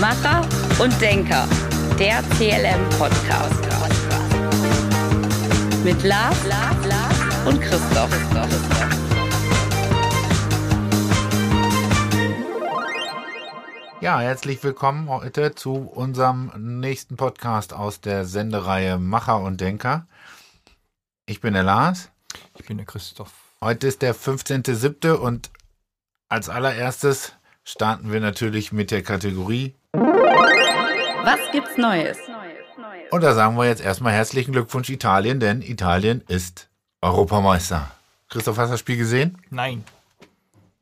Macher und Denker, der CLM Podcast. Mit Lars, Lars, Lars und Christoph. Ja, herzlich willkommen heute zu unserem nächsten Podcast aus der Sendereihe Macher und Denker. Ich bin der Lars. Ich bin der Christoph. Heute ist der 15.07. und als allererstes starten wir natürlich mit der Kategorie. Was gibt's Neues? Und da sagen wir jetzt erstmal herzlichen Glückwunsch Italien, denn Italien ist Europameister. Christoph, hast du das Spiel gesehen? Nein.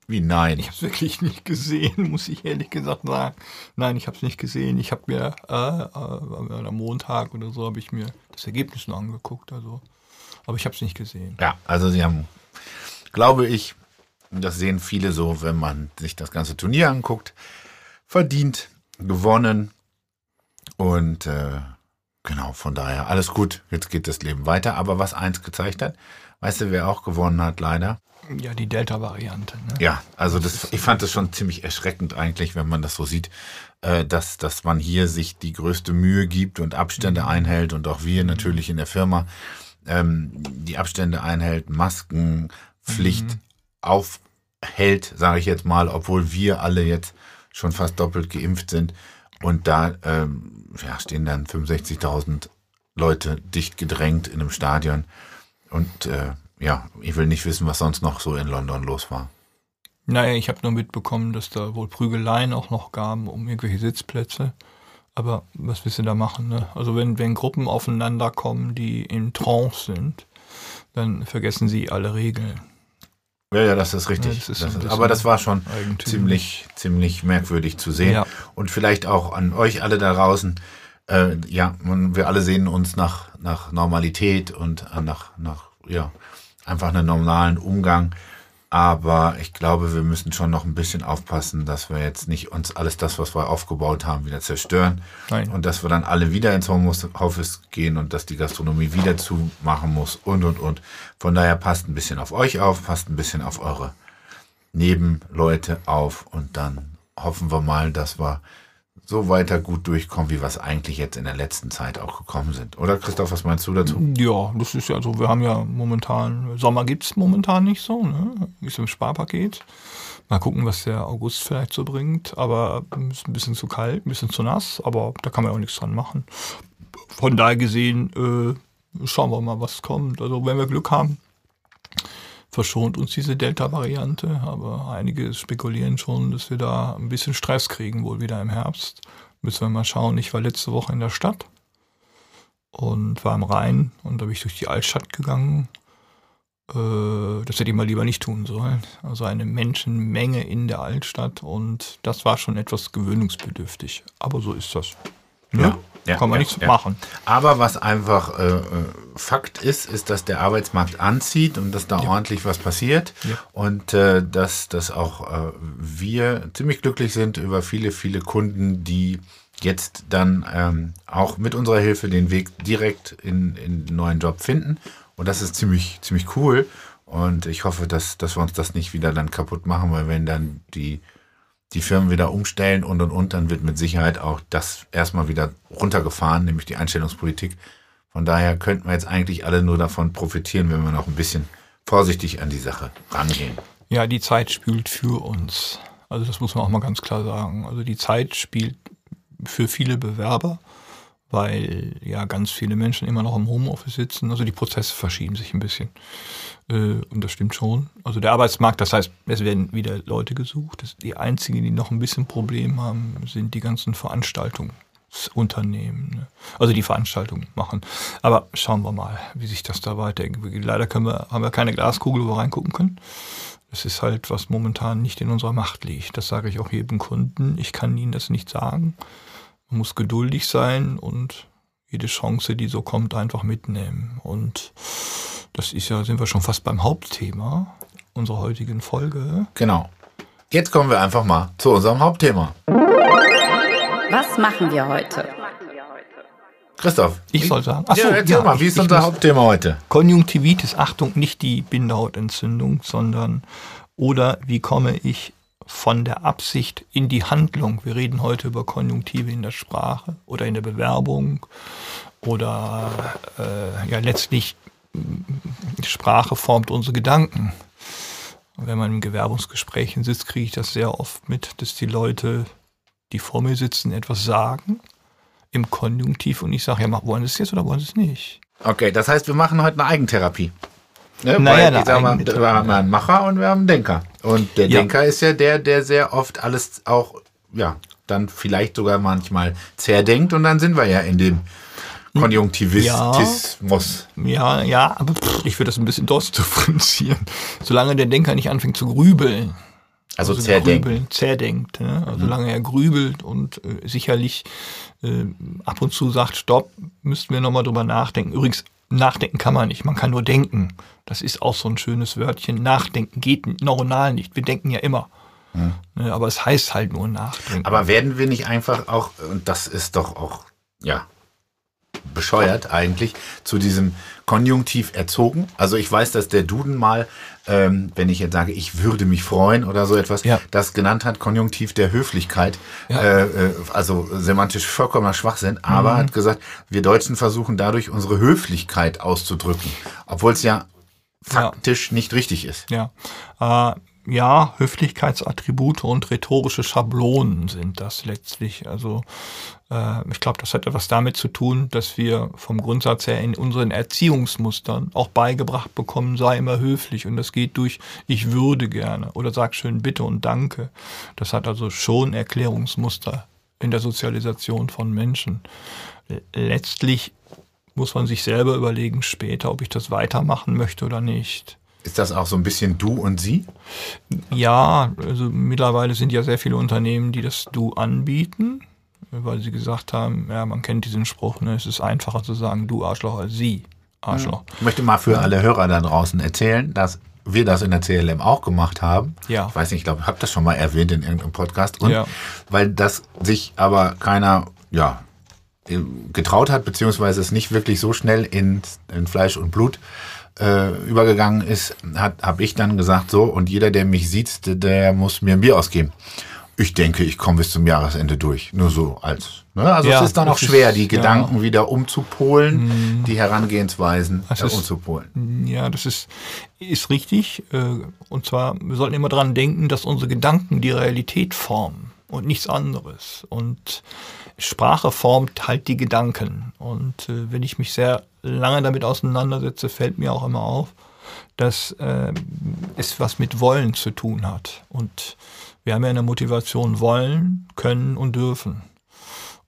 Wie nein? Ich habe es wirklich nicht gesehen, muss ich ehrlich gesagt sagen. Nein, ich habe es nicht gesehen. Ich habe mir äh, äh, am Montag oder so habe ich mir das Ergebnis noch angeguckt. Also, aber ich habe es nicht gesehen. Ja, also sie haben, glaube ich, das sehen viele so, wenn man sich das ganze Turnier anguckt, verdient, gewonnen und äh, genau, von daher alles gut. Jetzt geht das Leben weiter. Aber was eins gezeigt hat, weißt du, wer auch gewonnen hat, leider? Ja, die Delta-Variante. Ne? Ja, also das, ich fand das schon ziemlich erschreckend eigentlich, wenn man das so sieht, äh, dass, dass man hier sich die größte Mühe gibt und Abstände Mhm. einhält und auch wir natürlich in der Firma ähm, die Abstände einhält, Maskenpflicht Mhm. aufhält, sage ich jetzt mal, obwohl wir alle jetzt schon fast doppelt geimpft sind. Und da ähm, ja, stehen dann 65.000 Leute dicht gedrängt in einem Stadion. Und äh, ja, ich will nicht wissen, was sonst noch so in London los war. Naja, ich habe nur mitbekommen, dass da wohl Prügeleien auch noch gaben um irgendwelche Sitzplätze. Aber was willst du da machen? Ne? Also wenn, wenn Gruppen aufeinander kommen, die in Trance sind, dann vergessen sie alle Regeln. Ja, ja, das ist richtig. Das ist das ist, aber das war schon eigentümlich. ziemlich, ziemlich merkwürdig zu sehen. Ja. Und vielleicht auch an euch alle da draußen. Äh, ja, man, wir alle sehen uns nach, nach Normalität und äh, nach, nach, ja, einfach einen normalen Umgang. Aber ich glaube, wir müssen schon noch ein bisschen aufpassen, dass wir jetzt nicht uns alles das, was wir aufgebaut haben, wieder zerstören. Nein. Und dass wir dann alle wieder ins Homeoffice gehen und dass die Gastronomie wieder zumachen muss und, und, und. Von daher passt ein bisschen auf euch auf, passt ein bisschen auf eure Nebenleute auf und dann hoffen wir mal, dass wir so weiter gut durchkommen, wie es eigentlich jetzt in der letzten Zeit auch gekommen sind. Oder Christoph, was meinst du dazu? Ja, das ist ja so. Wir haben ja momentan, Sommer gibt's momentan nicht so, ne? Ist im Sparpaket. Mal gucken, was der August vielleicht so bringt. Aber ist ein bisschen zu kalt, ein bisschen zu nass, aber da kann man auch nichts dran machen. Von daher gesehen, äh, schauen wir mal, was kommt. Also wenn wir Glück haben, verschont uns diese Delta-Variante, aber einige spekulieren schon, dass wir da ein bisschen Stress kriegen, wohl wieder im Herbst. Müssen wir mal schauen. Ich war letzte Woche in der Stadt und war am Rhein und da bin ich durch die Altstadt gegangen. Äh, Das hätte ich mal lieber nicht tun sollen. Also eine Menschenmenge in der Altstadt und das war schon etwas gewöhnungsbedürftig. Aber so ist das. Ne? Ja, Kann man ja, nichts ja. machen. Aber was einfach äh, äh, Fakt ist, ist, dass der Arbeitsmarkt anzieht und dass da ordentlich was passiert Ja. und äh, dass, dass auch äh, wir ziemlich glücklich sind über viele, viele Kunden, die jetzt dann ähm, auch mit unserer Hilfe den Weg direkt in, in den neuen Job finden. Und das ist ziemlich, ziemlich cool. Und ich hoffe, dass, dass wir uns das nicht wieder dann kaputt machen, weil wenn dann die die Firmen wieder umstellen und und und, dann wird mit Sicherheit auch das erstmal wieder runtergefahren, nämlich die Einstellungspolitik. Von daher könnten wir jetzt eigentlich alle nur davon profitieren, wenn wir noch ein bisschen vorsichtig an die Sache rangehen. Ja, die Zeit spielt für uns. Also das muss man auch mal ganz klar sagen. Also die Zeit spielt für viele Bewerber, weil ja ganz viele Menschen immer noch im Homeoffice sitzen. Also die Prozesse verschieben sich ein bisschen. Äh, Und das stimmt schon. Also der Arbeitsmarkt, das heißt, es werden wieder Leute gesucht. Das- Die einzigen, die noch ein bisschen Problem haben, sind die ganzen Veranstaltungsunternehmen. Ne? Also die Veranstaltungen machen. Aber schauen wir mal, wie sich das da weiterentwickelt. Leider können wir, haben wir keine Glaskugel, wo wir reingucken können. Das ist halt, was momentan nicht in unserer Macht liegt. Das sage ich auch jedem Kunden. Ich kann Ihnen das nicht sagen. Man muss geduldig sein und jede Chance, die so kommt, einfach mitnehmen. Und das ist ja, sind wir schon fast beim Hauptthema unserer heutigen Folge. Genau. Jetzt kommen wir einfach mal zu unserem Hauptthema. Was machen wir heute? Christoph. Ich soll sagen. Ach ja, so, erzähl ja, mal, wie ist unser Hauptthema heute? Konjunktivitis, Achtung, nicht die Bindehautentzündung, sondern oder wie komme ich von der Absicht in die Handlung. Wir reden heute über Konjunktive in der Sprache oder in der Bewerbung oder äh, ja letztlich Sprache formt unsere Gedanken. Und wenn man in Gewerbungsgesprächen sitzt, kriege ich das sehr oft mit, dass die Leute, die vor mir sitzen, etwas sagen im Konjunktiv und ich sage, ja, wollen Sie es jetzt oder wollen Sie es nicht? Okay, das heißt, wir machen heute eine Eigentherapie. Ne? Naja, Weil, ich sag mal, wir haben einen Macher und wir haben einen Denker. Und der Ja. Denker ist ja der, der sehr oft alles auch, ja, dann vielleicht sogar manchmal zerdenkt und dann sind wir ja in dem Konjunktivismus. Ja, ja, aber pff, ich würde das ein bisschen differenzieren. Solange der Denker nicht anfängt zu grübeln, Also, zerdenkt. grübeln, zerdenkt. Ne? Also solange er grübelt und äh, sicherlich äh, ab und zu sagt, stopp, müssten wir nochmal drüber nachdenken. Übrigens, nachdenken kann man nicht, man kann nur denken. Das ist auch so ein schönes Wörtchen. Nachdenken geht neuronal nicht. Wir denken ja immer. Ne, aber es heißt halt nur nachdenken. Aber werden wir nicht einfach auch, und das ist doch auch, ja, bescheuert eigentlich, zu diesem Konjunktiv erzogen? Also ich weiß, dass der Duden mal, ähm, wenn ich jetzt sage, ich würde mich freuen oder so etwas, Ja. das genannt hat, Konjunktiv der Höflichkeit. Ja. Äh, äh, also semantisch vollkommener Schwachsinn, aber Mhm. hat gesagt, wir Deutschen versuchen dadurch unsere Höflichkeit auszudrücken, obwohl es ja faktisch nicht richtig ist. Ja, äh, ja, Höflichkeitsattribute und rhetorische Schablonen sind das letztlich. Also äh, ich glaube, das hat etwas damit zu tun, dass wir vom Grundsatz her in unseren Erziehungsmustern auch beigebracht bekommen, sei immer höflich. Und das geht durch ich würde gerne oder sag schön bitte und danke. Das hat also schon Erklärungsmuster in der Sozialisation von Menschen. Letztlich muss man sich selber überlegen später, ob ich das weitermachen möchte oder nicht. Ist das auch so ein bisschen du und sie? Ja, also mittlerweile sind ja sehr viele Unternehmen, die das Du anbieten, weil sie gesagt haben, ja, man kennt diesen Spruch, ne, es ist einfacher zu sagen Du Arschloch als Sie Arschloch. Ich möchte mal für alle Hörer da draußen erzählen, dass wir das in der CLM auch gemacht haben. Ja. Ich weiß nicht, ich glaube, ich habe das schon mal erwähnt in irgendeinem Podcast. Und Ja. weil das sich aber keiner, ja, getraut hat, beziehungsweise es nicht wirklich so schnell in, in Fleisch und Blut äh, übergegangen ist, habe ich dann gesagt, so, und jeder, der mich sieht, der, muss mir ein Bier ausgeben. Ich denke, ich komme bis zum Jahresende durch. Nur so als. Ne? Also Ja, es ist dann auch schwer, ist- die ja. Mhm. Gedanken wieder umzupolen, die Herangehensweisen äh, ist- umzupolen. Ja, das ist, ist richtig. äh, Und zwar, wir sollten immer dran denken, dass unsere Gedanken die Realität formen und nichts anderes. Und Sprache formt halt die Gedanken. Und äh, wenn ich mich sehr lange damit auseinandersetze, fällt mir auch immer auf, dass äh, es was mit Wollen zu tun hat. Und wir haben ja in der Motivation wollen, können und dürfen.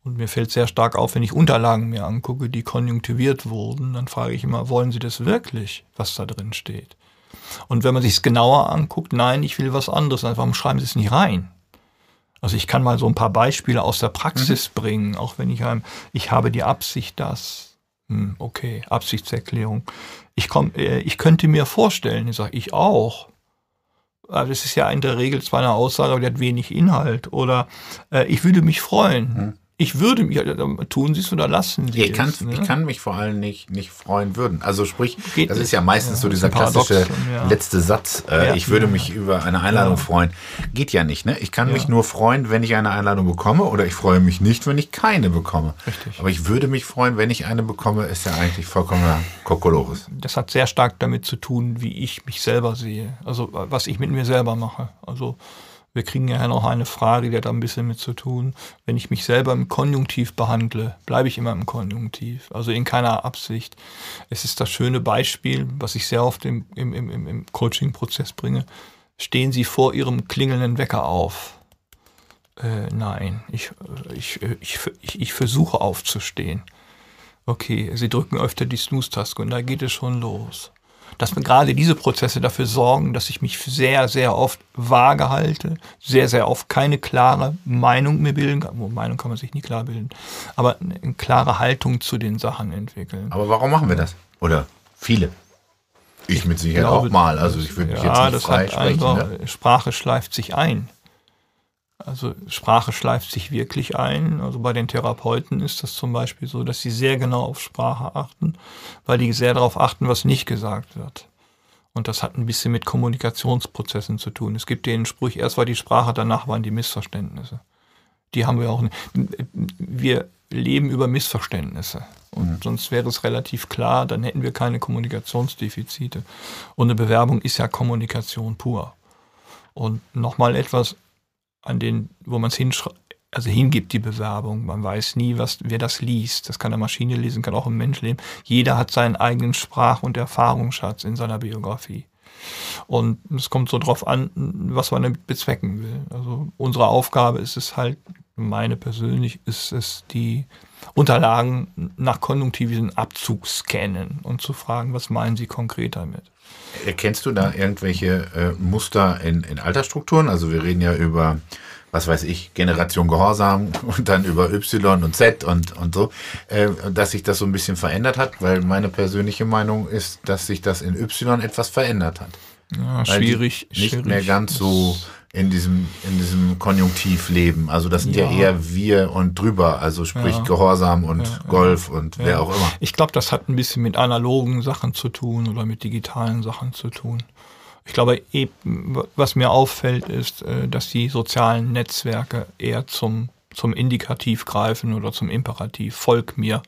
Und mir fällt sehr stark auf, wenn ich Unterlagen mir angucke, die konjunktiviert wurden, dann frage ich immer, wollen Sie das wirklich, was da drin steht? Und wenn man sich es genauer anguckt, nein, ich will was anderes, dann warum schreiben Sie es nicht rein? Also ich kann mal so ein paar Beispiele aus der Praxis bringen, auch wenn ich einem, ich habe die Absicht, das, hm, okay, Absichtserklärung. Ich komm, äh, ich könnte mir vorstellen, ich sage ich auch. Aber das ist ja in der Regel zwar eine Aussage, aber die hat wenig Inhalt. Oder äh, ich würde mich freuen. Ich würde mich, äh, tun Sie es oder lassen Sie Ich kann, es. ne? ich kann mich vor allem nicht, nicht freuen würden. Also sprich, Geht das ist nicht. ja meistens Ja, so dieser ist klassische ja. letzte Satz. Äh, Ja. ich würde mich über eine Einladung freuen. Geht ja nicht. Ne? Ich kann mich nur freuen, wenn ich eine Einladung bekomme oder ich freue mich nicht, wenn ich keine bekomme. Richtig. Aber ich würde mich freuen, wenn ich eine bekomme, ist ja eigentlich vollkommener Kokolores. das hat sehr stark damit zu tun, wie ich mich selber sehe. Also was ich mit mir selber mache. Also wir kriegen ja noch eine Frage, die hat da ein bisschen mit zu tun. Wenn ich mich selber im Konjunktiv behandle, bleibe ich immer im Konjunktiv. Also in keiner Absicht. Es ist das schöne Beispiel, was ich sehr oft im, im, im, im- Coaching-Prozess bringe. Stehen Sie vor Ihrem klingelnden Wecker auf. Äh, nein, ich, äh, ich, äh, ich, ich, ich versuche aufzustehen. Okay, Sie drücken öfter die Snooze-Taste und da geht es schon los. Dass mir gerade diese Prozesse dafür sorgen, dass ich mich sehr, sehr oft vage halte, sehr, sehr oft keine klare Meinung mehr bilden kann. Oh, Meinung kann man sich nie klar bilden, aber eine klare Haltung zu den Sachen entwickeln. Aber warum machen wir das? Oder viele? Ich mit Sicherheit auch glaube, mal. Also ich würde mich jetzt nicht das frei sprechen. einfach, Ne? Sprache schleift sich ein. Also Sprache schleift sich wirklich ein. Also bei den Therapeuten ist das zum Beispiel so, dass sie sehr genau auf Sprache achten, weil die sehr darauf achten, was nicht gesagt wird. Und das hat ein bisschen mit Kommunikationsprozessen zu tun. Es gibt den Spruch, erst war die Sprache, danach waren die Missverständnisse. Die haben wir auch. nicht. Wir leben über Missverständnisse. Und mhm. sonst wäre es relativ klar, dann hätten wir keine Kommunikationsdefizite. Und eine Bewerbung ist ja Kommunikation pur. Und nochmal etwas, an den, wo man es also hingibt, die Bewerbung. Man weiß nie, was, wer das liest. Das kann eine Maschine lesen, kann auch ein Mensch lesen. Jeder hat seinen eigenen Sprach- und Erfahrungsschatz in seiner Biografie. Und es kommt so drauf an, was man damit bezwecken will. Also unsere Aufgabe ist es halt, meine persönlich, ist es, die Unterlagen nach konjunktiven Abzug scannen und zu fragen, was meinen Sie konkret damit? Erkennst du da irgendwelche äh, Muster in, in Altersstrukturen? Also wir reden ja über, was weiß ich, Generation Gehorsam und dann über Y und Z und, und so, äh, dass sich das so ein bisschen verändert hat, weil meine persönliche Meinung ist, dass sich das in Y etwas verändert hat. Ja, schwierig. Nicht schwierig. mehr ganz so in diesem, in diesem Konjunktiv leben. Also das sind ja, ja eher wir und drüber, also sprich ja. Gehorsam und ja, Golf und wer auch immer. Ich glaube, das hat ein bisschen mit analogen Sachen zu tun oder mit digitalen Sachen zu tun. Ich glaube, was mir auffällt, ist, äh, dass die sozialen Netzwerke eher zum, zum Indikativ greifen oder zum Imperativ. Folg mir.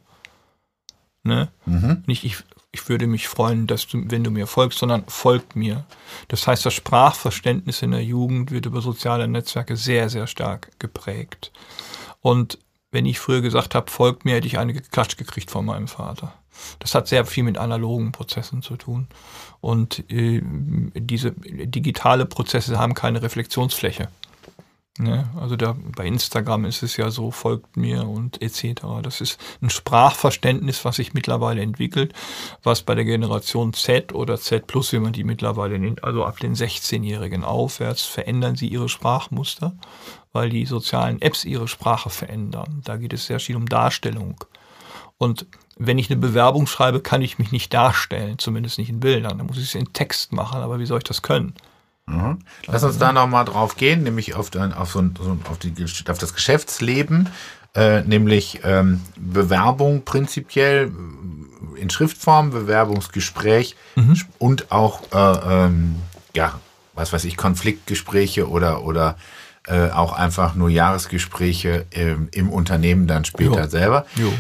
Ne? Mhm. Nicht ich, ich würde mich freuen, dass du, wenn du mir folgst, sondern folgt mir. Das heißt, das Sprachverständnis in der Jugend wird über soziale Netzwerke sehr, sehr stark geprägt. Und wenn ich früher gesagt habe, folgt mir, hätte ich eine geklatscht gekriegt von meinem Vater. Das hat sehr viel mit analogen Prozessen zu tun. Und äh, diese digitale Prozesse haben keine Reflexionsfläche. Ne? Also da, bei Instagram ist es ja so, folgt mir und etc. Das ist ein Sprachverständnis, was sich mittlerweile entwickelt, was bei der Generation Z oder Z Plus, wie man die mittlerweile nennt, also ab den 16-Jährigen aufwärts, verändern sie ihre Sprachmuster, weil die sozialen Apps ihre Sprache verändern. Da geht es sehr viel um Darstellung. Und wenn ich eine Bewerbung schreibe, kann ich mich nicht darstellen, zumindest nicht in Bildern. Da muss ich es in Text machen, aber wie soll ich das können? Mhm. Lass uns da nochmal drauf gehen, nämlich auf, auf, so, auf, die, auf das Geschäftsleben, äh, nämlich ähm, Bewerbung prinzipiell in Schriftform, Bewerbungsgespräch mhm. und auch, äh, ähm, ja, was weiß ich, Konfliktgespräche oder, oder äh, auch einfach nur Jahresgespräche ähm, im Unternehmen dann später jo. selber. Jo.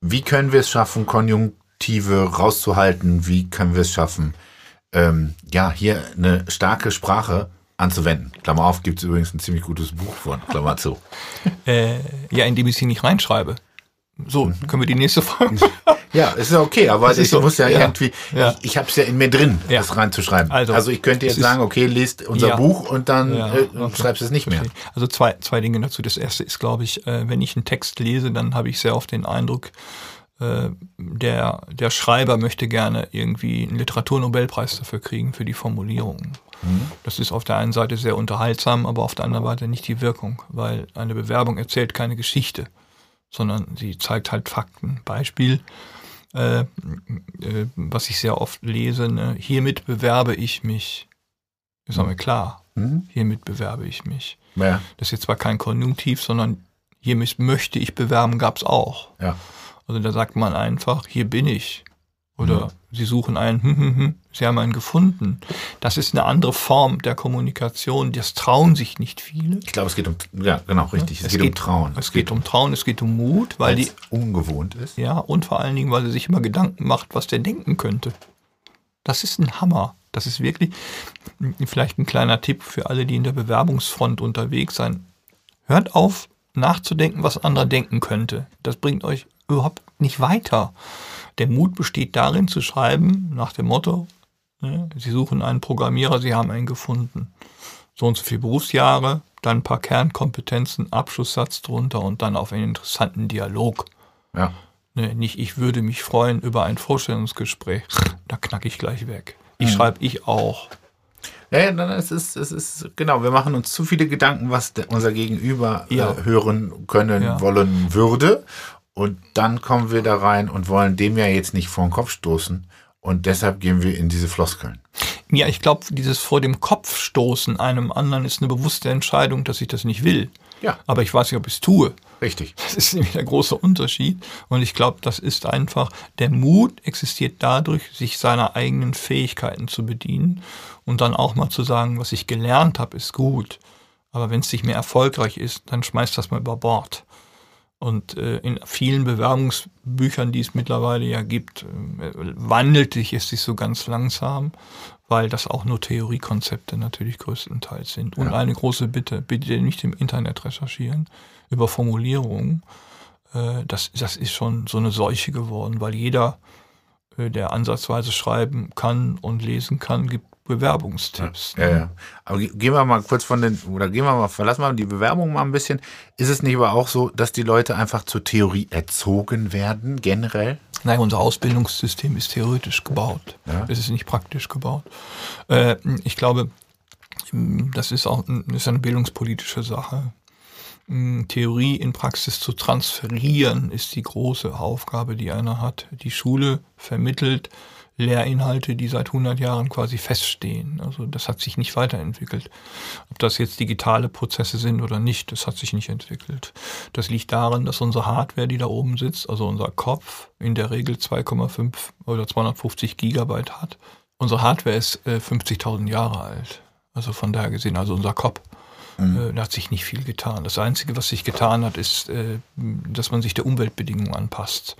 Wie können wir es schaffen, Konjunktive rauszuhalten? Wie können wir es schaffen, ähm, ja, hier eine starke Sprache anzuwenden. Klammer auf, gibt es übrigens ein ziemlich gutes Buch von, Klammer zu. äh, ja, indem ich sie nicht reinschreibe. So, mhm. können wir die nächste Folge. ja, ist ja okay, aber ich so. muss ja, ja. irgendwie, ja. ich, ich habe es ja in mir drin, ja. das reinzuschreiben. Also, also ich könnte jetzt sagen, okay, lest unser Buch und dann äh, okay. schreibst es nicht mehr. Also zwei, zwei Dinge dazu. Das erste ist, glaube ich, äh, wenn ich einen Text lese, dann habe ich sehr oft den Eindruck, der, der Schreiber möchte gerne irgendwie einen Literaturnobelpreis dafür kriegen, für die Formulierungen. Mhm. Das ist auf der einen Seite sehr unterhaltsam, aber auf der anderen Seite nicht die Wirkung, weil eine Bewerbung erzählt keine Geschichte, sondern sie zeigt halt Fakten. Beispiel, äh, äh, was ich sehr oft lese, ne? hiermit bewerbe ich mich. Ist mhm. mir klar, mhm. hiermit bewerbe ich mich. Ja. Das ist jetzt zwar kein Konjunktiv, sondern hiermit möchte ich bewerben, gab es auch. Ja. Also da sagt man einfach, hier bin ich. Oder mhm. sie suchen einen, hm, hm, hm, sie haben einen gefunden. Das ist eine andere Form der Kommunikation. Das trauen sich nicht viele. Ich glaube, es geht um, ja, genau, richtig. Es, es geht, geht, um Trauen. Es, geht, geht, um Trauen, es geht um Mut, weil die ungewohnt ist. Ja, und vor allen Dingen, weil sie sich immer Gedanken macht, was der denken könnte. Das ist ein Hammer. Das ist wirklich vielleicht ein kleiner Tipp für alle, die in der Bewerbungsfront unterwegs sind. Hört auf, nachzudenken, was andere denken könnte. Das bringt euch überhaupt nicht weiter. Der Mut besteht darin zu schreiben nach dem Motto, ne, Sie suchen einen Programmierer, Sie haben einen gefunden. So und so viele Berufsjahre, dann ein paar Kernkompetenzen, Abschlusssatz drunter und dann auf einen interessanten Dialog. Ja. Ne, nicht, ich würde mich freuen über ein Vorstellungsgespräch. Da knacke ich gleich weg. Ich mhm. schreibe ich auch. Ja, dann es ist es ist genau. Wir machen uns zu viele Gedanken, was unser Gegenüber ja. äh, hören können ja. wollen würde, und dann kommen wir da rein und wollen dem ja jetzt nicht vor den Kopf stoßen. Und deshalb gehen wir in diese Floskeln. Ja, ich glaube, dieses vor dem Kopf stoßen einem anderen ist eine bewusste Entscheidung, dass ich das nicht will. Ja. Aber ich weiß nicht, ob ich es tue. richtig. Das ist nämlich der große Unterschied. Und ich glaube, das ist einfach, der Mut existiert dadurch, sich seiner eigenen Fähigkeiten zu bedienen und dann auch mal zu sagen, was ich gelernt habe, ist gut. Aber wenn es nicht mehr erfolgreich ist, dann schmeißt das mal über Bord. Und äh, in vielen Bewerbungsbüchern, die es mittlerweile ja gibt, äh, wandelt sich es sich so ganz langsam, weil das auch nur Theoriekonzepte natürlich größtenteils sind. Und Ja. eine große Bitte, bitte nicht im Internet recherchieren über Formulierungen. Äh, das, das ist schon so eine Seuche geworden, weil jeder, äh, der ansatzweise schreiben kann und lesen kann, gibt Bewerbungstipps. Ja, ja. Aber ge- gehen wir mal kurz von den, oder gehen wir mal, verlassen wir die Bewerbung mal ein bisschen. Ist es nicht aber auch so, dass die Leute einfach zur Theorie erzogen werden, generell? Nein, unser Ausbildungssystem ist theoretisch gebaut. Ja. Es ist nicht praktisch gebaut. Äh, ich glaube, m, das ist auch das ist eine bildungspolitische Sache. M, Theorie in Praxis zu transferieren ist die große Aufgabe, die einer hat. Die Schule vermittelt Lehrinhalte, die seit 100 Jahren quasi feststehen. Also das hat sich nicht weiterentwickelt. Ob das jetzt digitale Prozesse sind oder nicht, das hat sich nicht entwickelt. Das liegt daran, dass unsere Hardware, die da oben sitzt, also unser Kopf, in der Regel 2,5 oder 250 Gigabyte hat. Unsere Hardware ist äh, 50.000 Jahre alt. Also von daher gesehen, also unser Kopf. Äh, Da hat sich nicht viel getan. Das Einzige, was sich getan hat, ist, äh, dass man sich der Umweltbedingungen anpasst.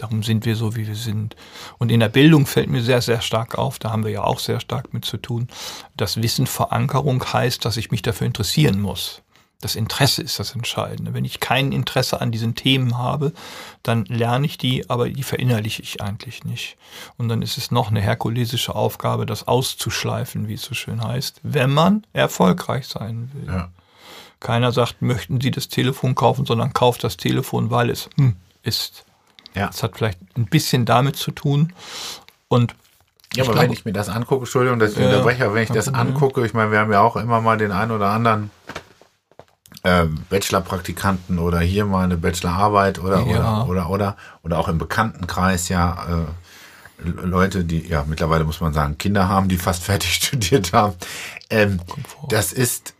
Darum sind wir so, wie wir sind. Und in der Bildung fällt mir sehr, sehr stark auf, da haben wir ja auch sehr stark mit zu tun, dass Wissenverankerung heißt, dass ich mich dafür interessieren muss. Das Interesse ist das Entscheidende. Wenn ich kein Interesse an diesen Themen habe, dann lerne ich die, aber die verinnerliche ich eigentlich nicht. Und dann ist es noch eine herkulesische Aufgabe, das auszuschleifen, wie es so schön heißt, wenn man erfolgreich sein will. Ja. Keiner sagt, möchten Sie das Telefon kaufen, sondern kauft das Telefon, weil es hm, ist. Ja. Das hat vielleicht ein bisschen damit zu tun. Und Ja, aber glaube- wenn ich mir das angucke, Entschuldigung, dass ich unterbreche, aber wenn ich das angucke, ich meine, wir haben ja auch immer mal den einen oder anderen ähm, Bachelor-Praktikanten oder hier mal eine Bachelorarbeit oder, Ja. oder, oder, oder, oder auch im Bekanntenkreis ja äh, Leute, die ja mittlerweile muss man sagen, Kinder haben, die fast fertig studiert haben. Ähm, das ist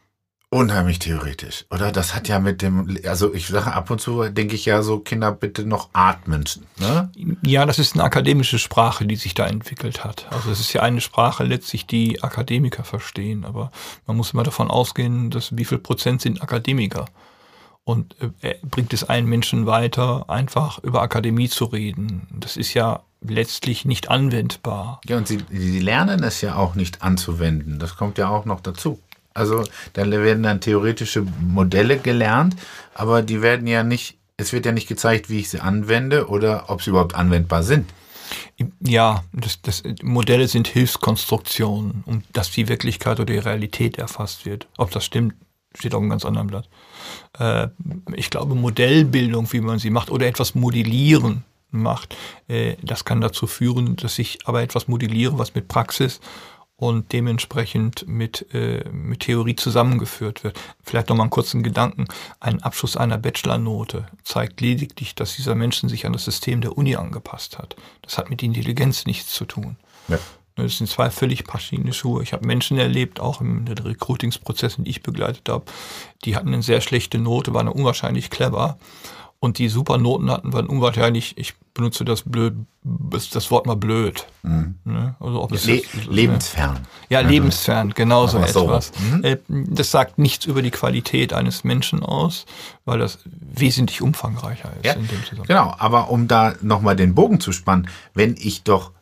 unheimlich theoretisch, oder? Das hat ja mit dem, also ich sage ab und zu, denke ich ja so, Kinder bitte noch atmen. Ne? ja, das ist eine akademische Sprache, die sich da entwickelt hat. Also es ist ja eine Sprache letztlich, die Akademiker verstehen. Aber man muss immer davon ausgehen, dass wie viel Prozent sind Akademiker. Und äh, bringt es einen Menschen weiter, einfach über Akademie zu reden. Das ist ja letztlich nicht anwendbar. Ja, und sie, sie lernen es ja auch nicht anzuwenden. Das kommt ja auch noch dazu. Also dann werden dann theoretische Modelle gelernt, aber die werden ja nicht, es wird ja nicht gezeigt, wie ich sie anwende oder ob sie überhaupt anwendbar sind. Ja, das, das, Modelle sind Hilfskonstruktionen, um dass die Wirklichkeit oder die Realität erfasst wird. Ob das stimmt, steht auf einem ganz anderen Blatt. Äh, ich glaube, Modellbildung, wie man sie macht, oder etwas modellieren macht, äh, das kann dazu führen, dass ich aber etwas modelliere, was mit Praxis und dementsprechend mit, äh, mit Theorie zusammengeführt wird. Vielleicht noch mal einen kurzen Gedanken. Ein Abschluss einer Bachelornote zeigt lediglich, dass dieser Menschen sich an das System der Uni angepasst hat. Das hat mit Intelligenz nichts zu tun. Ja. Das sind zwei völlig verschiedene Schuhe. Ich habe Menschen erlebt, auch in den Recruitingsprozessen, die ich begleitet habe, die hatten eine sehr schlechte Note, waren unwahrscheinlich clever. Und die super Noten hatten, waren unwahrscheinlich, ich benutze das blöd, das Wort mal blöd. Ne? Also ob es Le jetzt- lebensfern. ja, lebensfern, genau so etwas. Äh, Das sagt nichts über die Qualität eines Menschen aus, weil das wesentlich umfangreicher ist Ja, in dem Zusammenhang. genau, aber um da nochmal den Bogen zu spannen, wenn ich doch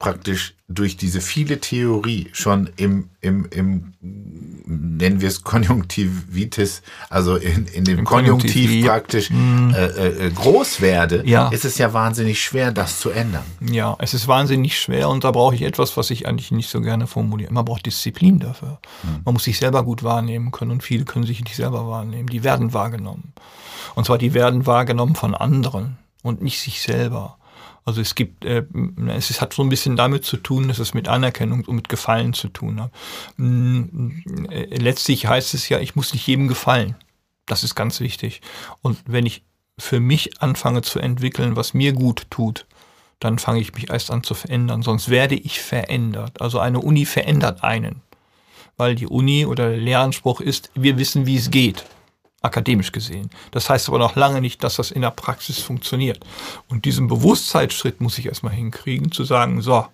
praktisch durch diese viele Theorie schon im, im, im nennen wir es Konjunktivitis, also in, in dem Im Konjunktiv, Konjunktiv, ja. praktisch äh, äh, groß werde, Ja. ist es ja wahnsinnig schwer, das zu ändern. Ja, es ist wahnsinnig schwer und da brauche ich etwas, was ich eigentlich nicht so gerne formuliere. Man braucht Disziplin dafür. Man muss sich selber gut wahrnehmen können und viele können sich nicht selber wahrnehmen. Die werden wahrgenommen. Und zwar die werden wahrgenommen von anderen und nicht sich selber. Also es gibt, äh, es ist- hat so ein bisschen damit zu tun, dass es mit Anerkennung und mit Gefallen zu tun hat. Mm, äh, Letztlich heißt es ja, ich muss nicht jedem gefallen. Das ist ganz wichtig. Und wenn ich für mich anfange zu entwickeln, was mir gut tut, dann fange ich mich erst an zu verändern. Sonst werde ich verändert. Also eine Uni verändert einen. Weil die Uni oder der Lehranspruch ist, wir wissen, wie es geht. Akademisch gesehen. Das heißt aber noch lange nicht, dass das in der Praxis funktioniert. Und diesen Bewusstseinsschritt muss ich erstmal hinkriegen, zu sagen, so,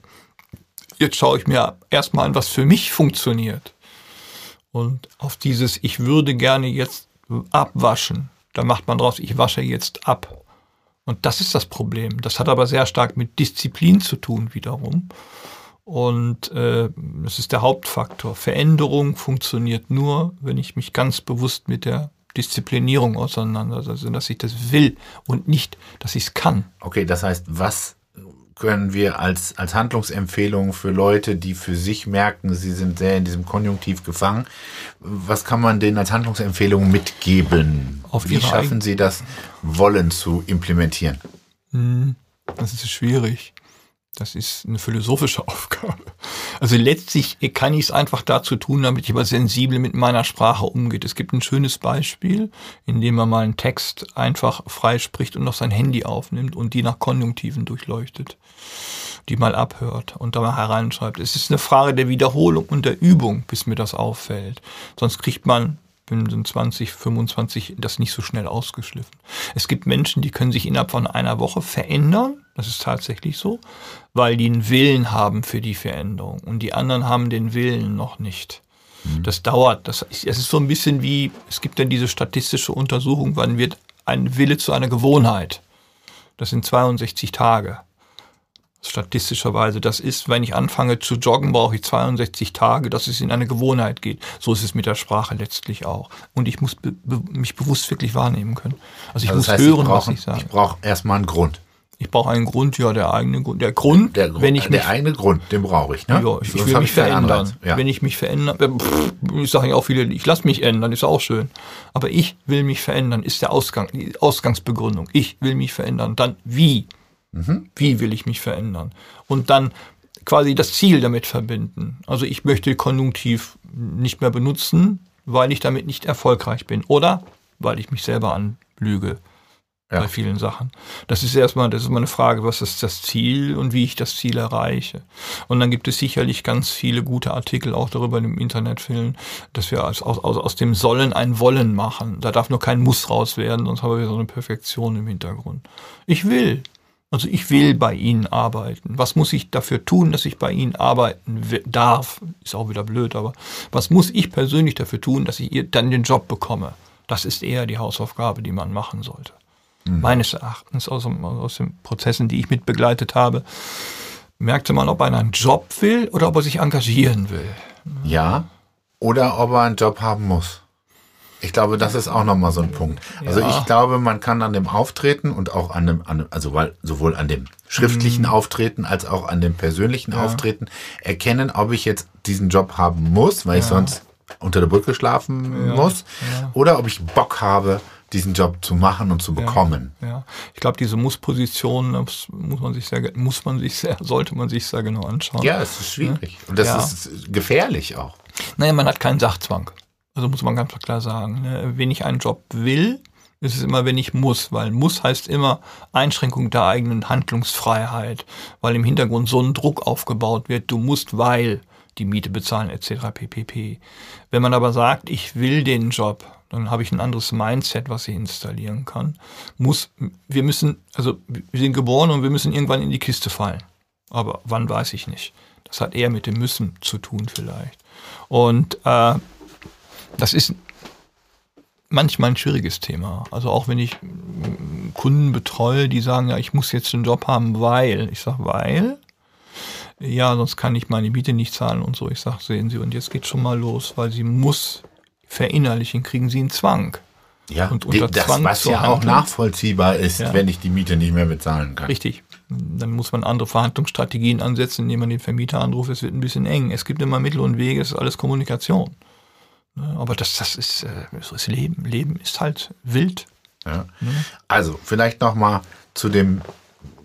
jetzt schaue ich mir erstmal an, was für mich funktioniert. Und auf dieses, ich würde gerne jetzt abwaschen, da macht man draus, ich wasche jetzt ab. Und das ist das Problem. Das hat aber sehr stark mit Disziplin zu tun wiederum. Und äh, das ist der Hauptfaktor. Veränderung funktioniert nur, wenn ich mich ganz bewusst mit der Disziplinierung auseinandersetze, dass ich das will und nicht, dass ich es kann. Okay, das heißt, was können wir als, als Handlungsempfehlung für Leute, die für sich merken, sie sind sehr in diesem Konjunktiv gefangen, was kann man denen als Handlungsempfehlung mitgeben? Auf Wie schaffen sie das, Wollen zu implementieren? Hm, das ist schwierig. Das ist eine philosophische Aufgabe. Also letztlich kann ich es einfach dazu tun, damit ich aber sensibel mit meiner Sprache umgeht. Es gibt ein schönes Beispiel, in dem man mal einen Text einfach freispricht und noch sein Handy aufnimmt und die nach Konjunktiven durchleuchtet, die mal abhört und da mal hereinschreibt. Es ist eine Frage der Wiederholung und der Übung, bis mir das auffällt. Sonst kriegt man bin 20, 25 das nicht so schnell ausgeschliffen. Es gibt Menschen, die können sich innerhalb von einer Woche verändern. Das ist tatsächlich so, weil die einen Willen haben für die Veränderung. Und die anderen haben den Willen noch nicht. Mhm. Das dauert. Das ist, es ist so ein bisschen wie, es gibt dann diese statistische Untersuchung, wann wird ein Wille zu einer Gewohnheit. Das sind 62 Tage statistischerweise. Das ist, wenn ich anfange zu joggen, brauche ich 62 Tage, dass es in eine Gewohnheit geht. So ist es mit der Sprache letztlich auch. Und ich muss be mich bewusst wirklich wahrnehmen können. Also ich also muss heißt, hören, brauchen, was ich sage. Ich brauche erstmal einen Grund. Ich brauche einen Grund, ja, der eigene Grund. Der Grund, der, wenn ich mich, der eigene Grund, den brauche ich. Ne? Ja, ich, ich will mich verändern. Ja. Wenn ich mich verändere, ich sage ja auch viele, ich lasse mich ändern, ist auch schön. Aber ich will mich verändern, ist der Ausgang, die Ausgangsbegründung. Ich will mich verändern. Dann wie? Mhm. Wie will ich mich verändern? Und dann quasi das Ziel damit verbinden. Also ich möchte Konjunktiv nicht mehr benutzen, weil ich damit nicht erfolgreich bin oder weil ich mich selber anlüge ja. bei vielen Sachen. Das ist erstmal, das ist mal eine Frage, was ist das Ziel und wie ich das Ziel erreiche. Und dann gibt es sicherlich ganz viele gute Artikel auch darüber im Internet filmen, dass wir aus, aus, aus dem Sollen ein Wollen machen. Da darf nur kein Muss raus werden, sonst haben wir so eine Perfektion im Hintergrund. Ich will. Also ich will bei Ihnen arbeiten. Was muss ich dafür tun, dass ich bei Ihnen arbeiten darf? Ist auch wieder blöd, aber was muss ich persönlich dafür tun, dass ich dann den Job bekomme? Das ist eher die Hausaufgabe, die man machen sollte. Mhm. Meines Erachtens aus, aus den Prozessen, die ich mitbegleitet habe, merkte man, ob einer einen Job will oder ob er sich engagieren will. Ja, oder ob er einen Job haben muss. Ich glaube, das ist auch nochmal so ein Punkt. Also ja. ich glaube, man kann an dem Auftreten und auch an dem, an dem also weil, sowohl an dem schriftlichen mhm. Auftreten als auch an dem persönlichen ja. Auftreten erkennen, ob ich jetzt diesen Job haben muss, weil ja. ich sonst unter der Brücke schlafen muss, oder ob ich Bock habe, diesen Job zu machen und zu bekommen. Ja, ich glaube, diese Muss-Position muss man sich sehr, muss man sich sehr, sollte man sich sehr genau anschauen. Ja, es ist schwierig und das ist gefährlich auch. Naja, man hat keinen Sachzwang. Also muss man ganz klar sagen. Ne? Wenn ich einen Job will, ist es immer, wenn ich muss, weil muss heißt immer Einschränkung der eigenen Handlungsfreiheit, weil im Hintergrund so ein Druck aufgebaut wird, du musst, weil die Miete bezahlen etc. ppp. Wenn man aber sagt, ich will den Job, dann habe ich ein anderes Mindset, was ich installieren kann. Muss, wir müssen, also wir sind geboren und wir müssen irgendwann in die Kiste fallen. Aber wann weiß ich nicht. Das hat eher mit dem Müssen zu tun vielleicht. Und äh, das ist manchmal ein schwieriges Thema. Also auch wenn ich Kunden betreue, die sagen, ja, ich muss jetzt einen Job haben, weil. Ich sage, weil? Ja, sonst kann ich meine Miete nicht zahlen und so. Ich sage, sehen Sie, und jetzt geht schon mal los, weil sie muss verinnerlichen, kriegen sie einen Zwang. Ja, und unter das, Zwang was ja auch nachvollziehbar ist, ja. wenn ich die Miete nicht mehr bezahlen kann. Richtig. Dann muss man andere Verhandlungsstrategien ansetzen, indem man den Vermieter anruft. Es wird ein bisschen eng. Es gibt immer Mittel und Wege, es ist alles Kommunikation. Ne? Aber das, das ist äh, so ist Leben. Leben ist halt wild. Ja. Ne? Also vielleicht noch mal zu dem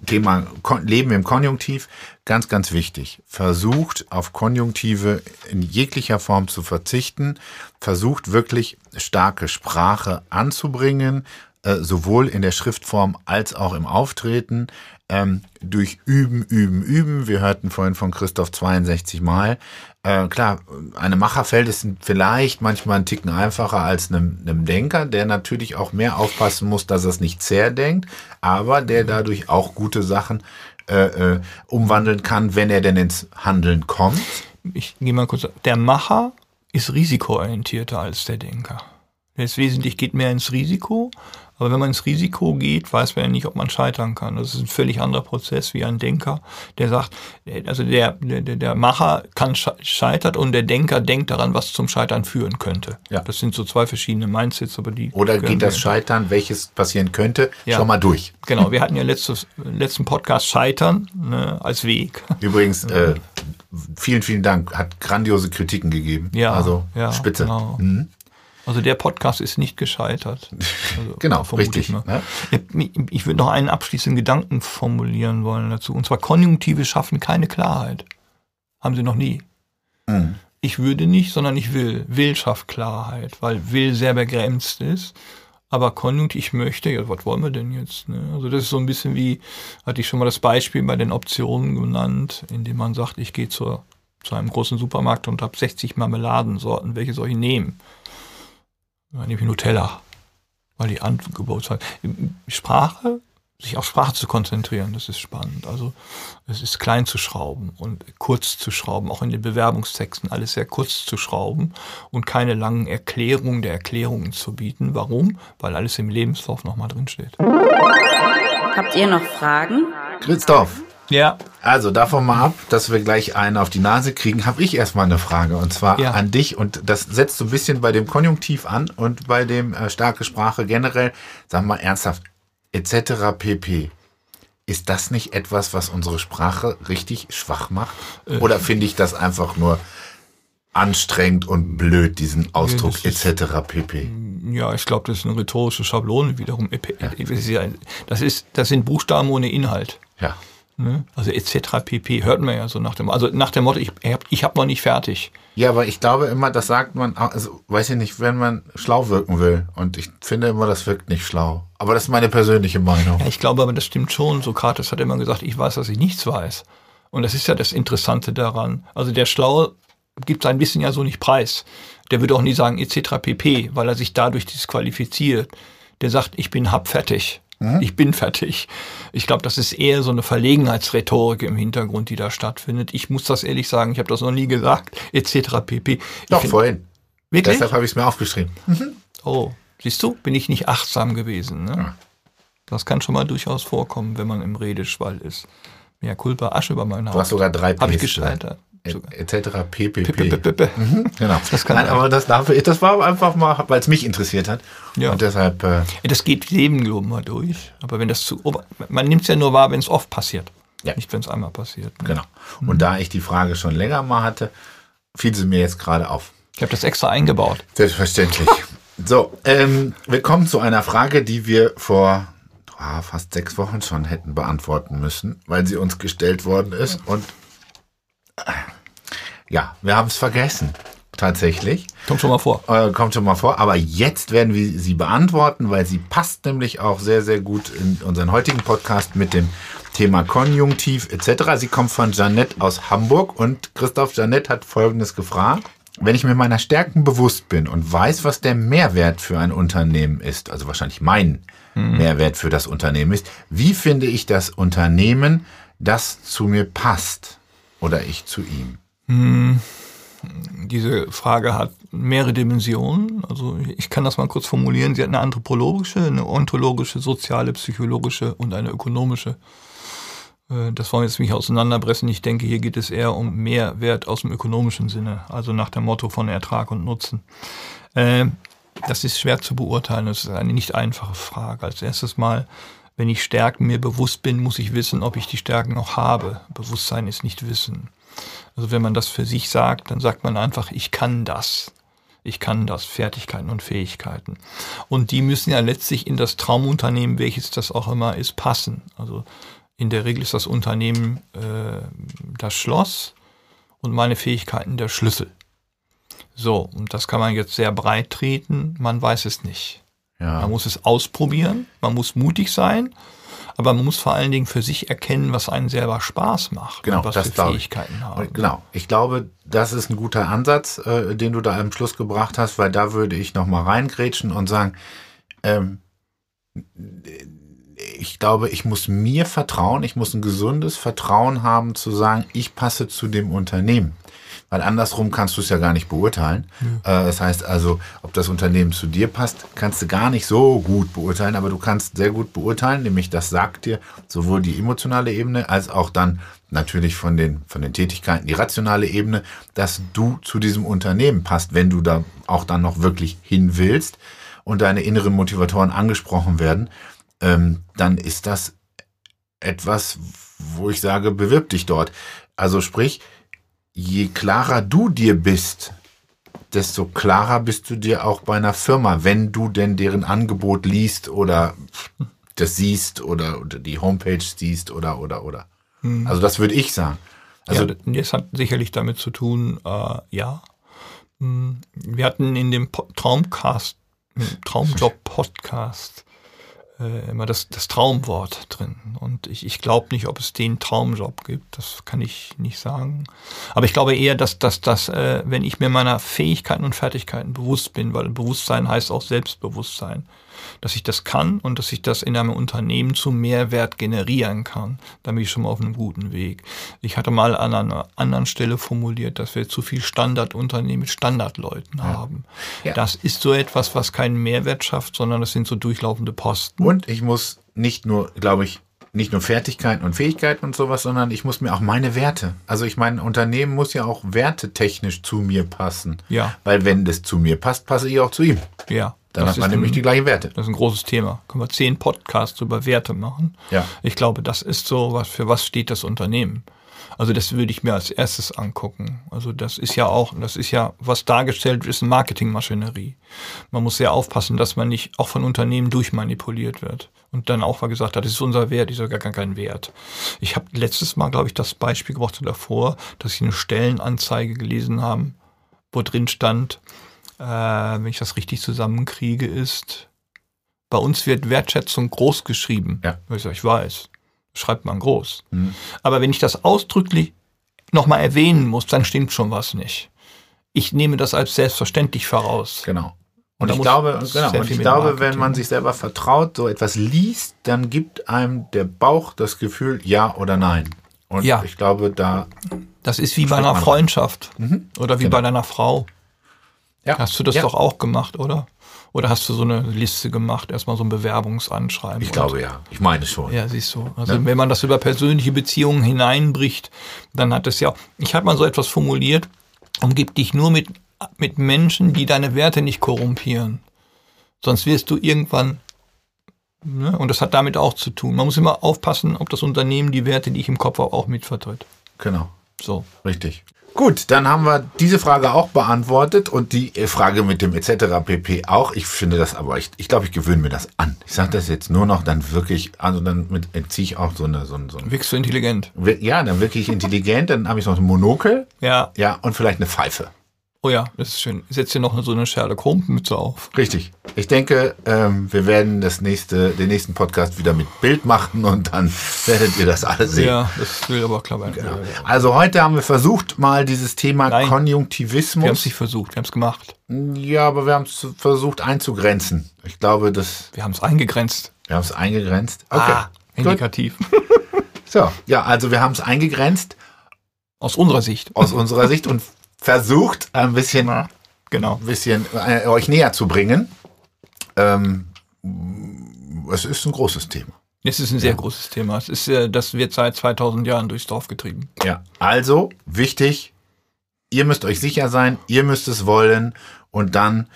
Thema Leben im Konjunktiv. Ganz, ganz wichtig. Versucht auf Konjunktive in jeglicher Form zu verzichten. Versucht wirklich starke Sprache anzubringen. Äh, sowohl in der Schriftform als auch im Auftreten ähm, durch Üben, Üben, Üben. Wir hörten vorhin von Christoph 62 Mal. Äh, klar, einem Macher fällt es vielleicht manchmal einen Ticken einfacher als einem, einem Denker, der natürlich auch mehr aufpassen muss, dass er es nicht zerdenkt, aber der dadurch auch gute Sachen äh, äh, umwandeln kann, wenn er denn ins Handeln kommt. Ich gehe mal kurz. Der Macher ist risikoorientierter als der Denker. Der ist wesentlich, geht mehr ins Risiko, aber wenn man ins Risiko geht, weiß man ja nicht, ob man scheitern kann. Das ist ein völlig anderer Prozess wie ein Denker, der sagt, also der, der, der Macher kann scheitert und der Denker denkt daran, was zum Scheitern führen könnte. Ja. Das sind so zwei verschiedene Mindsets, aber die. Oder geht das Scheitern, welches passieren könnte, ja. schon mal durch. Genau, wir hatten ja letztes, letzten Podcast Scheitern ne, als Weg. Übrigens, äh, vielen, vielen Dank. Hat grandiose Kritiken gegeben. Ja. Also ja, spitze. Genau. Mhm. Also der Podcast ist nicht gescheitert. Also genau, richtig. Ich, ne? ich würde noch einen abschließenden Gedanken formulieren wollen dazu. Und zwar Konjunktive schaffen keine Klarheit. Haben sie noch nie. Mhm. Ich würde nicht, sondern ich will. Will schafft Klarheit, weil will sehr begrenzt ist. Aber Konjunktiv, ich möchte, ja, was wollen wir denn jetzt? Ne? Also das ist so ein bisschen wie, hatte ich schon mal das Beispiel bei den Optionen genannt, indem man sagt, ich gehe zur, zu einem großen Supermarkt und habe 60 Marmeladensorten, welche soll ich nehmen? Nämlich Nutella, weil die Geburtstag. Sprache, sich auf Sprache zu konzentrieren, das ist spannend. Also es ist klein zu schrauben und kurz zu schrauben, auch in den Bewerbungstexten alles sehr kurz zu schrauben und keine langen Erklärungen der Erklärungen zu bieten. Warum? Weil alles im Lebenslauf nochmal drinsteht. Habt ihr noch Fragen? Christoph, ja. Also davon mal ab, dass wir gleich einen auf die Nase kriegen, habe ich erstmal eine Frage und zwar ja. an dich und das setzt so ein bisschen bei dem Konjunktiv an und bei dem äh, starke Sprache generell, sagen wir mal ernsthaft, etc. pp. Ist das nicht etwas, was unsere Sprache richtig schwach macht? Äh. Oder finde ich das einfach nur anstrengend und blöd, diesen Ausdruck ja, etc. pp? Ja, ich glaube, das ist eine rhetorische Schablone wiederum. Ja. Das, ist, das sind Buchstaben ohne Inhalt. Ja. Ne? Also etc. pp. hört man ja so nach dem, also nach dem Motto, ich, ich habe noch nicht fertig. Ja, aber ich glaube immer, das sagt man, also weiß ich nicht, wenn man schlau wirken will. Und ich finde immer, das wirkt nicht schlau. Aber das ist meine persönliche Meinung. Ja, ich glaube aber, das stimmt schon. Sokrates hat immer gesagt, ich weiß, dass ich nichts weiß. Und das ist ja das Interessante daran. Also der Schlaue gibt sein Wissen ja so nicht preis. Der würde auch nie sagen etc. pp, weil er sich dadurch disqualifiziert. Der sagt, ich bin hab fertig. Mhm. Ich bin fertig. Ich glaube, das ist eher so eine Verlegenheitsrhetorik im Hintergrund, die da stattfindet. Ich muss das ehrlich sagen, ich habe das noch nie gesagt, etc. pp. Doch, vorhin. Wirklich? Deshalb habe ich es mir aufgeschrieben. Mhm. Oh, siehst du, bin ich nicht achtsam gewesen. Ne? Ja. Das kann schon mal durchaus vorkommen, wenn man im Redeschwall ist. Mehr Kulpa, Asche über meinen Haus. Du hast sogar drei Habe ich gescheitert etc. ppp. Mhm, genau. Das kann Nein, aber das, das war einfach mal, weil es mich interessiert hat. Ja. Und deshalb. Äh das geht Leben mal durch. Aber wenn das zu. Man nimmt es ja nur wahr, wenn es oft passiert. Ja. Nicht, wenn es einmal passiert. Ne? Genau. Und mhm. da ich die Frage schon länger mal hatte, fiel sie mir jetzt gerade auf. Ich habe das extra eingebaut. Selbstverständlich. so, ähm, wir kommen zu einer Frage, die wir vor oh, fast sechs Wochen schon hätten beantworten müssen, weil sie uns gestellt worden ist. Und ja, wir haben es vergessen. Tatsächlich. Kommt schon mal vor. Äh, kommt schon mal vor. Aber jetzt werden wir sie beantworten, weil sie passt nämlich auch sehr, sehr gut in unseren heutigen Podcast mit dem Thema Konjunktiv etc. Sie kommt von Janette aus Hamburg und Christoph Janette hat Folgendes gefragt. Wenn ich mir meiner Stärken bewusst bin und weiß, was der Mehrwert für ein Unternehmen ist, also wahrscheinlich mein mhm. Mehrwert für das Unternehmen ist, wie finde ich das Unternehmen, das zu mir passt? Oder ich zu ihm? Hm, diese Frage hat mehrere Dimensionen. Also ich kann das mal kurz formulieren. Sie hat eine anthropologische, eine ontologische, soziale, psychologische und eine ökonomische. Äh, das wollen wir jetzt nicht auseinanderbrechen. Ich denke, hier geht es eher um Mehrwert aus dem ökonomischen Sinne, also nach dem Motto von Ertrag und Nutzen. Äh, das ist schwer zu beurteilen. Das ist eine nicht einfache Frage. Als erstes mal wenn ich Stärken mir bewusst bin, muss ich wissen, ob ich die Stärken auch habe. Bewusstsein ist nicht Wissen. Also wenn man das für sich sagt, dann sagt man einfach, ich kann das. Ich kann das, Fertigkeiten und Fähigkeiten. Und die müssen ja letztlich in das Traumunternehmen, welches das auch immer ist, passen. Also in der Regel ist das Unternehmen äh, das Schloss und meine Fähigkeiten der Schlüssel. So, und das kann man jetzt sehr breit treten, man weiß es nicht. Ja. Man muss es ausprobieren, man muss mutig sein, aber man muss vor allen Dingen für sich erkennen, was einen selber Spaß macht Genau, und was das für glaube ich. Fähigkeiten haben. Genau. Ich glaube, das ist ein guter Ansatz, äh, den du da am Schluss gebracht hast, weil da würde ich noch mal reingrätschen und sagen, ähm, ich glaube, ich muss mir vertrauen, ich muss ein gesundes Vertrauen haben zu sagen, ich passe zu dem Unternehmen. Weil andersrum kannst du es ja gar nicht beurteilen. Äh, Das heißt also, ob das Unternehmen zu dir passt, kannst du gar nicht so gut beurteilen, aber du kannst sehr gut beurteilen, nämlich das sagt dir sowohl die emotionale Ebene als auch dann natürlich von den, von den Tätigkeiten die rationale Ebene, dass du zu diesem Unternehmen passt, wenn du da auch dann noch wirklich hin willst und deine inneren Motivatoren angesprochen werden, ähm, dann ist das etwas, wo ich sage, bewirb dich dort. Also sprich, je klarer du dir bist, desto klarer bist du dir auch bei einer Firma, wenn du denn deren Angebot liest oder das siehst oder, oder die Homepage siehst oder oder oder. Also das würde ich sagen. Also ja, das hat sicherlich damit zu tun, äh, ja. Hm, Wir hatten in dem Po- Traumcast, im Traumjob-Podcast äh, immer das, das Traumwort drin. Und ich, ich glaube nicht, ob es den Traumjob gibt. Das kann ich nicht sagen. Aber ich glaube eher, dass, dass, dass äh, wenn ich mir meiner Fähigkeiten und Fertigkeiten bewusst bin, weil Bewusstsein heißt auch Selbstbewusstsein, dass ich das kann und dass ich das in einem Unternehmen zu Mehrwert generieren kann. Da bin ich schon mal auf einem guten Weg. Ich hatte mal an einer anderen Stelle formuliert, dass wir zu viel Standardunternehmen mit Standardleuten haben. Ja. Das ist so etwas, was keinen Mehrwert schafft, sondern das sind so durchlaufende Posten. Und ich muss nicht nur, glaube ich, nicht nur Fertigkeiten und Fähigkeiten und sowas, sondern ich muss mir auch meine Werte. Also ich meine, ein Unternehmen muss ja auch wertetechnisch zu mir passen. Ja. Weil wenn das zu mir passt, passe ich auch zu ihm. Ja. Dann das hat man ist nämlich ein- die gleichen Werte. Das ist ein großes Thema. Können wir zehn Podcasts über Werte machen? Ja. Ich glaube, das ist so, was für was steht das Unternehmen? Also das würde ich mir als erstes angucken. Also das ist ja auch, das ist ja, was dargestellt wird, ist eine Marketingmaschinerie. Man muss sehr aufpassen, dass man nicht auch von Unternehmen durchmanipuliert wird. Und dann auch mal gesagt hat, das ist unser Wert, ist ja gar kein Wert. Ich habe letztes Mal, glaube ich, das Beispiel gebracht oder davor, dass ich eine Stellenanzeige gelesen habe, wo drin stand, äh, wenn ich das richtig zusammenkriege, ist, bei uns wird Wertschätzung groß geschrieben. Ja. Ich, sag, ich weiß, schreibt man groß. Mhm. Aber wenn ich das ausdrücklich nochmal erwähnen muss, dann stimmt schon was nicht. Ich nehme das als selbstverständlich voraus. Genau. Und Und ich glaube, genau, und ich glaube, wenn man sich selber vertraut, so etwas liest, dann gibt einem der Bauch das Gefühl, ja oder nein. Und Ja. ich glaube, da, Das ist wie bei einer Freundschaft oder wie Genau. bei deiner Frau. Ja. Hast du das ja. doch auch gemacht, oder? Oder hast du so eine Liste gemacht, erstmal so ein Bewerbungsanschreiben? Ich glaube ja. Ich meine schon. Ja, siehst du. Also Ne? wenn man das über persönliche Beziehungen hineinbricht, dann hat es ja. Ich habe mal so etwas formuliert: Umgib dich nur mit mit Menschen, die deine Werte nicht korrumpieren. Sonst wirst du irgendwann. Ne? Und das hat damit auch zu tun. Man muss immer aufpassen, ob das Unternehmen die Werte, die ich im Kopf habe, auch mitvertritt. Genau. So. Richtig. Gut, dann haben wir diese Frage auch beantwortet und die äh, Frage mit dem etc. pp. auch. Ich finde das aber, ich, ich glaube, ich gewöhne mir das an. Ich sage das jetzt nur noch dann wirklich, also dann mit, ziehe ich auch so eine, so, ein- so ein, Wirkst du intelligent? ja, dann wirklich intelligent, dann habe ich noch ein Monokel, Ja. ja, und vielleicht eine Pfeife. Oh ja, das ist schön. Setz dir noch so eine Sherlock Holmes-Mütze auf. Richtig. Ich denke, ähm, wir werden das nächste, den nächsten Podcast wieder mit Bild machen und dann werdet ihr das alle sehen. Ja, das will aber klar werden. Genau. Also heute haben wir versucht, mal dieses Thema Nein. Wir haben Konjunktivismus. es nicht versucht, wir haben es gemacht. Ja, aber wir haben es versucht einzugrenzen. Ich glaube, das, Wir haben es eingegrenzt. wir haben es eingegrenzt. Okay. Ah, indikativ. So, ja, also wir haben es eingegrenzt Aus unserer Sicht. aus unserer Sicht und versucht, ein bisschen, ein Genau. bisschen äh, euch näher zu bringen. Ähm, es ist ein großes Thema. Es ist ein sehr großes Thema. Es ist, äh, das wird seit 2000 Jahren durchs Dorf getrieben. Ja, also wichtig, ihr müsst euch sicher sein, ihr müsst es wollen und dann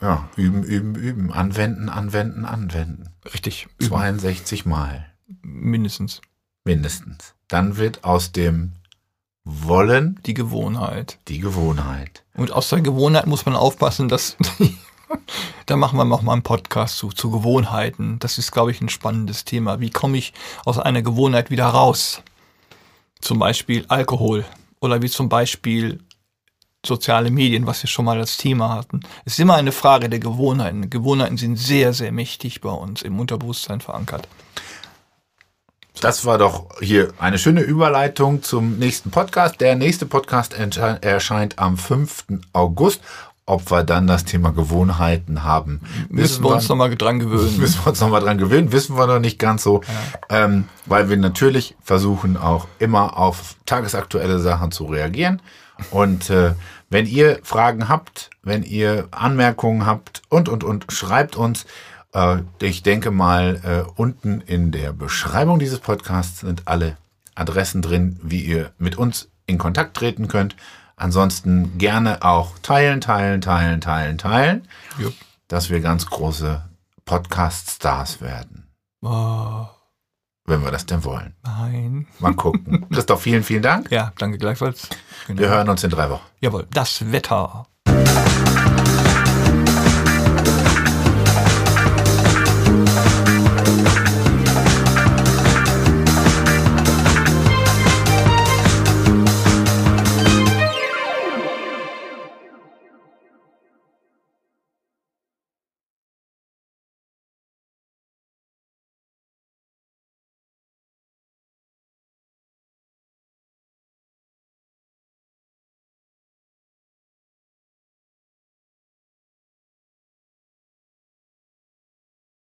ja, üben, üben, üben, anwenden, anwenden, anwenden. Richtig. Über, 62 Mal mindestens. mindestens. Dann wird aus dem Wollen Die Gewohnheit. die Gewohnheit. Und aus der Gewohnheit muss man aufpassen, dass. da machen wir noch mal einen Podcast zu, zu Gewohnheiten. Das ist, glaube ich, ein spannendes Thema. Wie komme ich aus einer Gewohnheit wieder raus? Zum Beispiel Alkohol. Oder wie zum Beispiel soziale Medien, was wir schon mal als Thema hatten. Es ist immer eine Frage der Gewohnheiten. Gewohnheiten sind sehr, sehr mächtig bei uns im Unterbewusstsein verankert. Das war doch hier eine schöne Überleitung zum nächsten Podcast. Der nächste Podcast erscheint am 5. August. Ob wir dann das Thema Gewohnheiten haben, müssen wir uns nochmal dran gewöhnen. Müssen wir uns nochmal dran gewöhnen, wissen wir noch nicht ganz so, ja. ähm, weil wir natürlich versuchen auch immer auf tagesaktuelle Sachen zu reagieren. Und äh, wenn ihr Fragen habt, wenn ihr Anmerkungen habt und, und, und, schreibt uns. Äh, ich denke mal, äh, unten in der Beschreibung dieses Podcasts sind alle Adressen drin, wie ihr mit uns in Kontakt treten könnt. Ansonsten gerne auch teilen, teilen, teilen, teilen, teilen, Jupp. dass wir ganz große Podcast-Stars werden. Oh, Wenn wir das denn wollen. nein. Mal gucken. Christoph, vielen, vielen Dank. Ja, danke gleichfalls. Genau. Wir hören uns in drei Wochen. Jawohl, das Wetter. You.